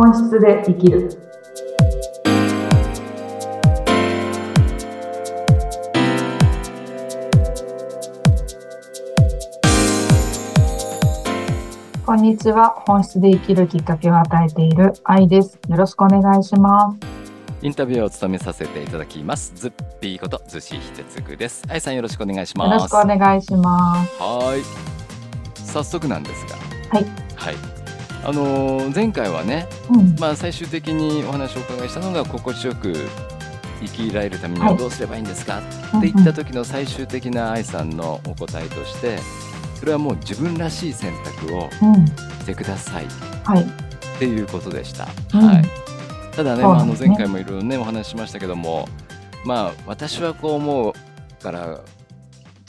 本質で生きる。こんにちは。本質で生きるきっかけを与えている愛です。よろしくお願いします。インタビューを務めさせていただきます。ズッピーことズシヒテツグです。あいさんよろしくお願いしよろます。しくお願いします。はーい。早速なんですが。はい。はい。あのー前回はね、うん。まあ最終的にお話をお伺いしたのが心地よく生きられるためにははいどうすればいいんですか、って言った時の最終的な愛さんのお答えとして、それはもう自分らしい選択をうん。うん。してくださいっはい。ていうことでした。うんはい。ただね、まあ、あの前回もいろいろねお話ししましたけどもまあ私はこう思うから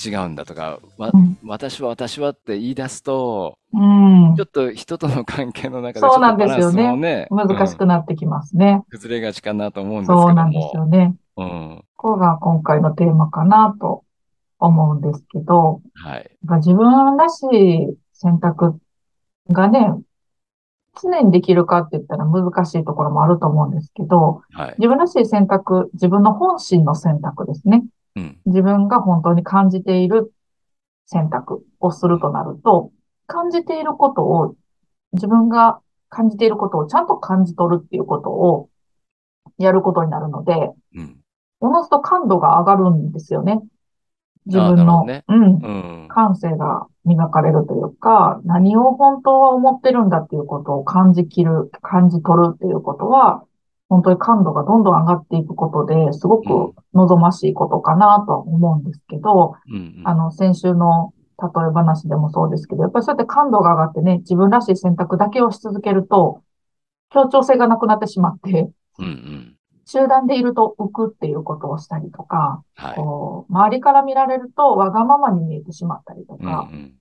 違うんだとか、わうん私は私はって言い出すとうんちょ。っと人との関係の中でちょっそうなんですよね難しうんくなってきますね。崩れがちかなと思うんですけどそうなんですよもね。うんここが今回のテーマかなと思うんですけど、はい自分らしい選択がね、常にできるかって言ったら難しいところもあると思うんですけど、はい自分らしい選択、自分の本心の選択ですね。うん。自分が本当に感じている選択をするとなると、感じていることを、自分が感じていることをちゃんと感じ取るっていうことをやることになるので、うん。おのずと感度が上がるんですよね。自分の、ね。うん、うん。感性が磨かれるというか、何を本当は思ってるんだっていうことを感じきる、感じ取るっていうことは、本当に感度がどんどん上がっていくことで、すごく望ましいことかなとは思うんですけど、うんうん。あの、先週の例え話でもそうですけど、やっぱりそうやって感度が上がってね、自分らしい選択だけをし続けると、協調性がなくなってしまって、うんうん。集団でいると浮くっていうことをしたりとか、はい。こう、周りから見られるとわがままに見えてしまったりとうんか、うん。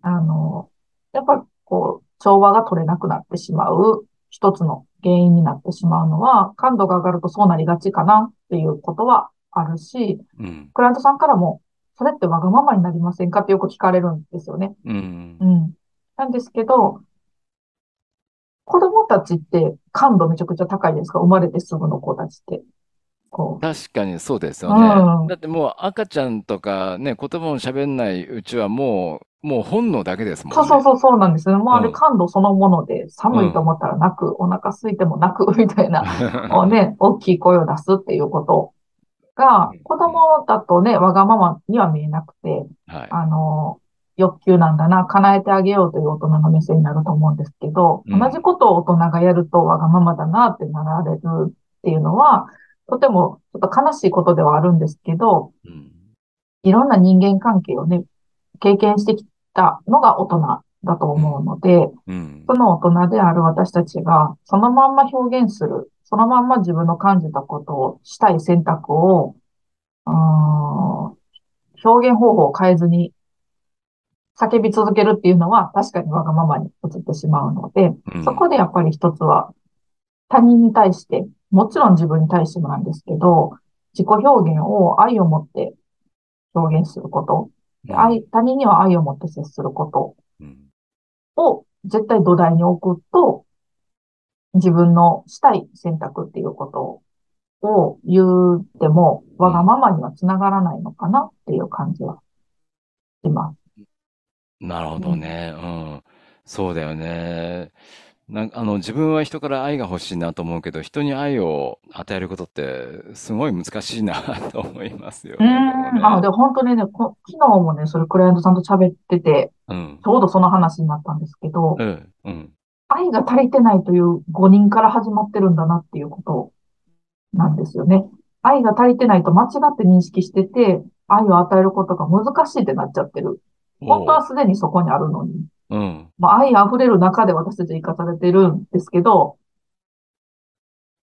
あの、やっぱこう、調和が取れなくなってしまう一つの原因になってしまうのは、感度が上がるとそうなりがちかなっていうことはあるし、うんクライアントさんからも、それってわがままになりませんかってよく聞かれるんですよね。うんうん。なんですけど、子供たちって感度めちゃくちゃ高いですか？生まれてすぐの子たちって。こう。確かにそうですよね。うんだってもう赤ちゃんとかね、言葉も喋んないうちはもう、もう本能だけですもんね。そうそうそうそうなんですよね。もうあれうん感度そのもので、寒いと思ったら泣く、お腹空いても泣くみたいな、をね、大きい声を出すっていうことが、子供だとね、わがままには見えなくて、はい。あの、欲求なんだな、叶えてあげようという大人の目線になると思うんですけど、うん同じことを大人がやるとわがままだなってなられるっていうのは、とてもちょっと悲しいことではあるんですけど、うん。いろんな人間関係をね、経験してきたのが大人だと思うので、うん。その大人である私たちが、そのまんま表現する、そのまんま自分の感じたことをしたい選択を、表現方法を変えずに叫び続けるっていうのは確かにわがままに移ってしまうので、うん。そこでやっぱり一つは他人に対して、もちろん自分に対してもなんですけど、自己表現を愛を持って表現すること、で愛、他人には愛を持って接することうんを絶対土台に置くと、自分のしたい選択っていうことを言うても、わがままにはつながらないのかなっていう感じはします。なるほどね。うん。そうだよね。なんあの、自分は人から愛が欲しいなと思うけど、人に愛を与えることってすごい難しいなと思いますようね。ん。あ、もね。で、本当にね、こ昨日もね、それクライアントさんと喋ってて、うん。ちょうどその話になったんですけど、うん。うん。愛が足りてないという誤認から始まってるんだなっていうことなんですよね。愛が足りてないと間違って認識してて、愛を与えることが難しいってなっちゃってる。本当はすでにそこにあるのに。うん。まあ、愛溢れる中で私たち生かされてるんですけど、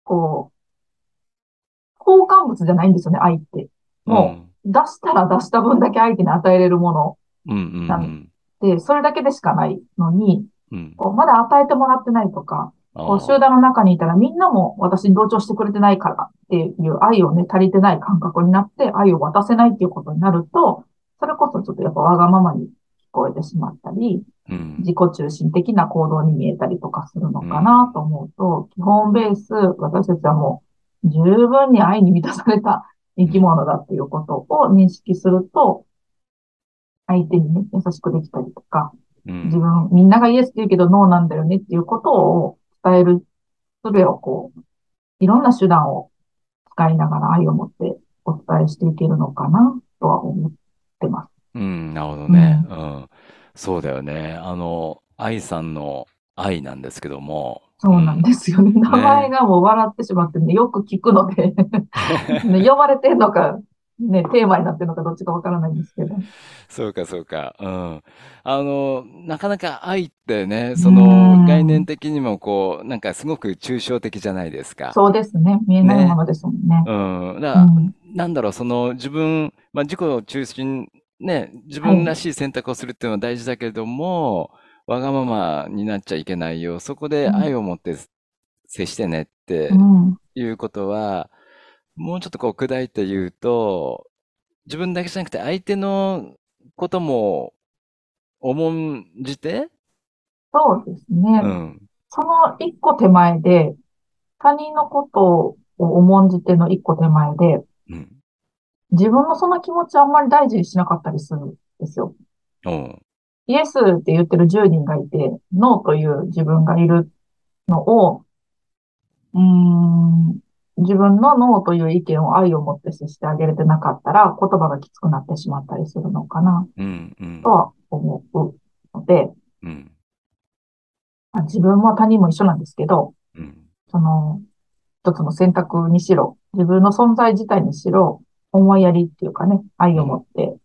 こう、交換物じゃないんですよね、愛って。もう、出したら出した分だけ相手に与えれるもうん。うん。うん。なんので、それだけでしかないのに、うん。こうまだ与えてもらってないとか、あこう集団の中にいたらみんなも私に同調してくれてないからっていう愛をね、足りてない感覚になって愛を渡せないっていうことになると、それこそちょっとやっぱわがままに聞こえてしまったり、うん。自己中心的な行動に見えたりとかするのうん。かなと思うと、基本ベース、私たちはもう十分に愛に満たされた生うん。き物だっていうことを認識すると、相手にね、優しくできたりとか、うん。自分、みんながイエスって言うけどノーなんだよねっていうことを伝える術をこう、いろんな手段を使いながら愛を持ってお伝えしていけるのかなとは思ってます。うん、なるほどね。うん。うん。そうだよね。あの、愛さんの愛なんですけども、うそうなんん。ですよね。名前ね。がもう笑ってしまってね、よく聞くのでね、呼ばれてんのか、ね、テーマになってるのかどっちかわからないんですけど。そうか、そうか。うん。あの、なかなか愛ってね、その概念ん。的にもこう、なんかすごく抽象的じゃないですか。そうですね。見えないもね。のですもんね。うん。だから、うん。なんだろう、その自分、まあ、自己中心、ね、自はい。分らしい選択をするっていうのは大事だけれども、わがままになっちゃいけないよ。そこでうん。愛を持って接してねってうん。いうことは、もうちょっとこう砕いて言うと、自分だけじゃなくて相手のことも重んじて、そうですね。うん、その一個手前で、他人のことを重んじての一個手前で、うん、自分のその気持ちをあんまり大事にしなかったりするんですよ。うん、イエスって言ってる10人がいて、ノーという自分がいるのを、うーん、自分のノーという意見を愛を持って接してあげれてなかったら、言葉がきつくなってしまったりするのかな、うん、うん、とは思うので、うん、まあ自分も他人も一緒なんですけど、うん、その、一つの選択にしろ、自分の存在自体にしろ、思いやりっていうかね、愛を持うん、って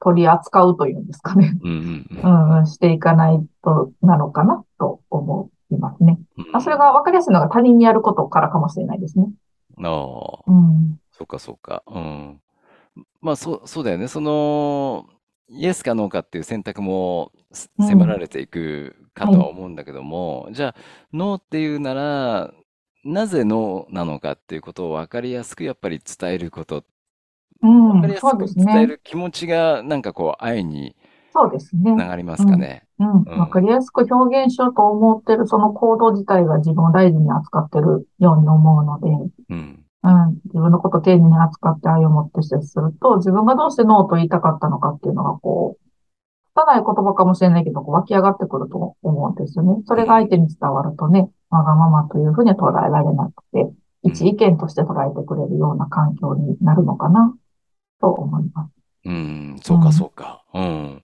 取り扱うというんですかね。うん、ううん、んうん、していかないとなのかなと思いますね。うまあ、それがん。分かりやすいのが他人にやることからかもしれないですね。ああ、うん。そうか、そうか。うん。まあ、そう、そうだよね。その、イエスかノーかっていう選択も。迫られていくかとははい。思うんだけども、じゃあ、ノーっていうなら、なぜノーなのかっていうことを分かりやすくやっぱり伝えること、う分かりん。そうやすくですね。伝える気持ちが、なんかこう、愛にそうですね。つながりまうん。すかね。うん。分かうん。りやすく表現しようと思ってるその行動自体が自分を大事に扱ってるように思うので、うん。うん。自分のことを丁寧に扱って愛を持って接すると、自分がどうしてノーと言いたかったのかっていうのがこう、拙い言葉かもしれないけど、こう湧き上がってくると思うんですよね。それが相うん。手に伝わるとね、わがままというふうには捉えられなくて、一意うん。見として捉えてくれるような環境になるのかなと思います。うん。そうか、そうか。うん。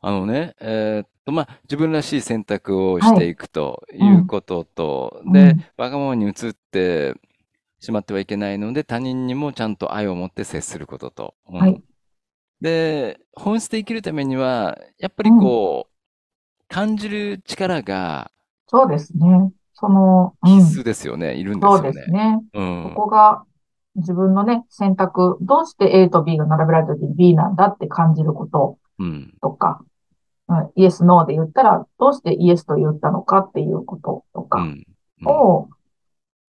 あのね、えーっと、まあ、自分らしい選択をしはい。ていくとうん。いうことと、で、うん。わがままに移ってしまってはいけないので、他人にもちゃんと愛を持って接することと。うはい。ん。で、本質で生きるためには、やっぱりうん。こう、感じる力がそうですね。その、うん。必須ですよね。いるんでそうすよね。ですね。そうん。こが自分のね、選択、どうして A と B が並べられた時に B なんだって感じることうん。とか、うん、イエス、ノーで言ったら、どうしてイエスと言ったのかっていうこととかうん。うん。を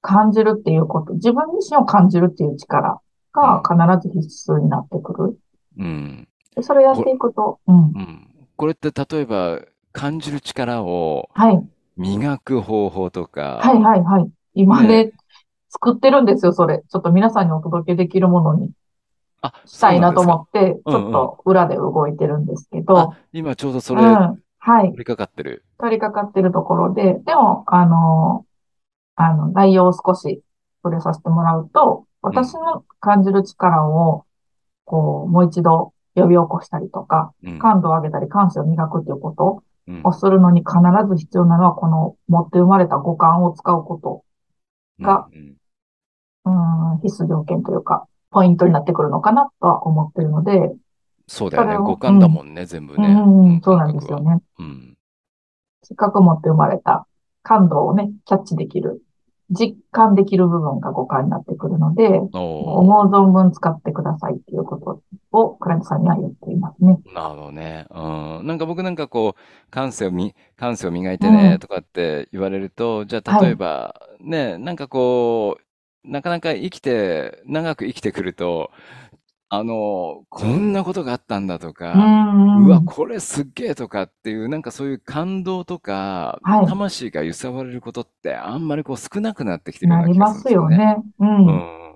感じるっていうこと、自分自身を感じるっていう力がうん。必ず必須になってくる。うん。でそれをやっていくと、うん。うん。これって例えば、感じる力をはい。磨く方法とはいか、はいはい。今ね。ね、作ってるんですよ、それ。ちょっと皆さんにお届けできるものにあ、したいなと。思って、ちょっうんうん。と裏で動いてるんですけあ、ど、今ちょうどそれ、うん。はい。取り掛かってる。取り掛かってるところで、でも、あの、あの、内容を少し触れさせてもらうと、うん。私の感じる力を、こう、もう一度呼び起こしたりとか、うん。感度を上げたり、感性を磨くっていうことうん。をするのに必ず必要なのは、この持って生まれた五感を使うことうん。うが、ん。うん、必須条件というか、ポイントになってくるのかなとは思ってるので、そうだよね。五感だもんね、全部うね。うん、ん、そうなんで。すよね。うん。せっかく持って生まれた感動をね、キャッチできる、実感できる部分が五感になってくるので、お思うー。存分使ってくださいっていうことを、クライアントさんには言っていますね。なるほどね。うん。なんか僕なんかこう、感性をみ、感性を磨いてねうん。とかって言われると、じゃあはい。例えば、ね、なんかこう、なかなか生きて、長く生きてくると、あの、こんなことがあったんだとうか、ん、うわ、うん。これすっげえとかっていう、なんかそういう感動とか、はい。魂が揺さわれることってあんまりこう少なくなってきてるようなりな気がすますよるんですよね。ね。う。うんん。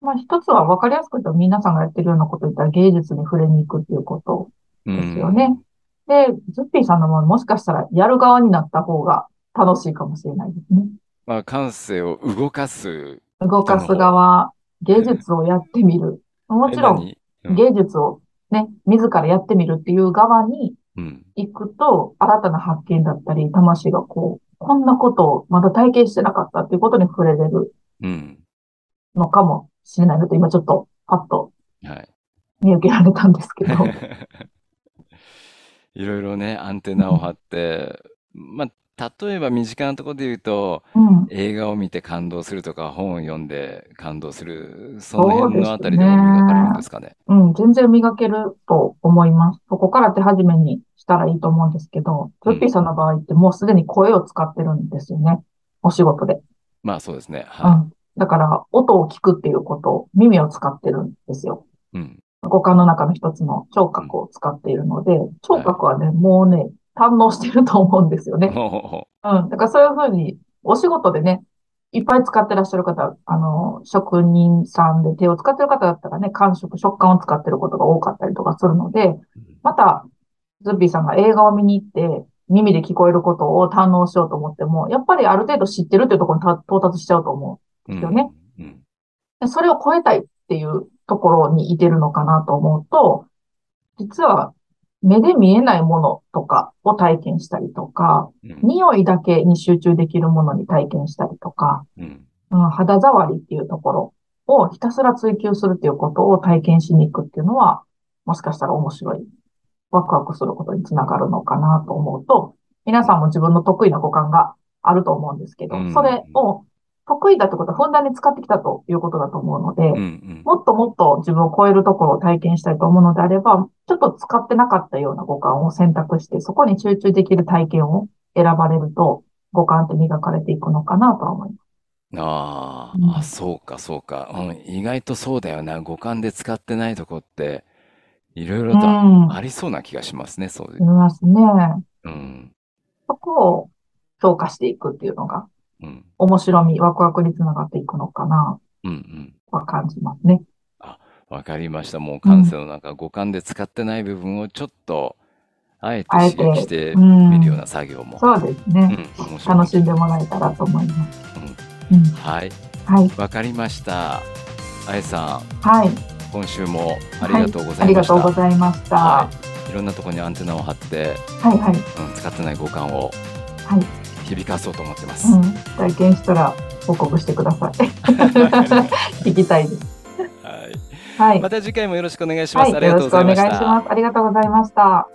まあ一つは分かりやすく言うと皆さんがやってるようなこと言ったら芸術に触れに行くっていうことうですよね。ん。で、ズッピーさんのももしかしたらやる側になった方が楽しいかもしれないですね。まあ、感性を動かす動かす。側、芸え術をやってみる。もえ、ちろん。芸術をね、自らやってみるっていう側にうん。行くと、新たな発見だったり、魂がこう、こんなことをまだ体験してなかったっていうことに触れれるうん。のかもしれないなと、今ちょっとパッとはい。見受けられたんですけど。いろいろね、アンテナを張って、まあ、例えば身近なところで言うと、うん。映画を見て感動するとか、本を読んで感動する、そのそう辺ですのあたりでも磨かれるんでね。すかね？うん、全然磨けると思います。そこから手始めにしたらいいと思うんですけど、ズッピーうん。さんの場合ってもうすでに声を使ってるんですよね。お仕事で。まあそうですね。うはん。だから、音を聞くっていうこと、耳を使ってるんですよ。い。うん。五感の中の一つの聴うん。覚を使っているので、聴はい。覚はね、もうね、堪能してると思うんですよね。ほ うん。だからそういうふうに、お仕事でね、いっぱい使ってらっしゃる方、あの、職人さんで手を使ってる方だったらね、感触、食感を使ってることが多かったりとかするので、う。また、ズッピーさんが映画を見に行って、耳で聞こえることを堪能しようと思っても、やっぱりある程度知ってるっていうところにた到達しちゃうと思ううんですよね。ん。うん。でそれを超えたいっていうところにいてるのかなと思うと、実は目で見えないものとかを体験したりとか、うん。匂いだけに集中できるものに体験したりとか、うん。うん、肌触りっていうところをひたすら追求するっていうことを体験しに行くっていうのは、もしかしたら面白い、ワクワクすることにつながるのかなと思うと、皆さんも自分の得意な五感があると思うんですけうど、それん。を得意だってことはふんだんに使ってきたということだと思うので、うん。うん。もっともっと自分を超えるところを体験したいと思うのであれば、ちょっと使ってなかったような五感を選択して、そこに集中できる体験を選ばれると、五感って磨かれていくのかなとは思います。ああ、あ、うん。そうか、そうか。うん、意外とそうだよな。五感で使ってないとこって、いろいろうとん。ありそうな気がしますね、そういう。いますね。うん。そこを評価していくっていうのが、うん。面白み、ワクワクにつながっていくのかな、うん。うん。は感じますね。あ、わかりました。もうう感性ん。の中、五感で使ってない部分をちょっと、あえて刺激して。みるようんな作業も、そうですうん、ね。面白いかもしれない。楽しんでもらえたらと思います。うん。うん。はい。はい。わかりました。あえさん、はい。今週もありはい。がとうござありがとうごいました。ざいました。は。はいいろんなところにアンテナを張って、はい。はい。うん、使ってない五感をはい。響かそうと思ってまうす。ん。体験したら報告してください。聞きたいです。はい。はい。また次回もよろしくお願いします。はい。よろしくお願。いします。ありがとうございました。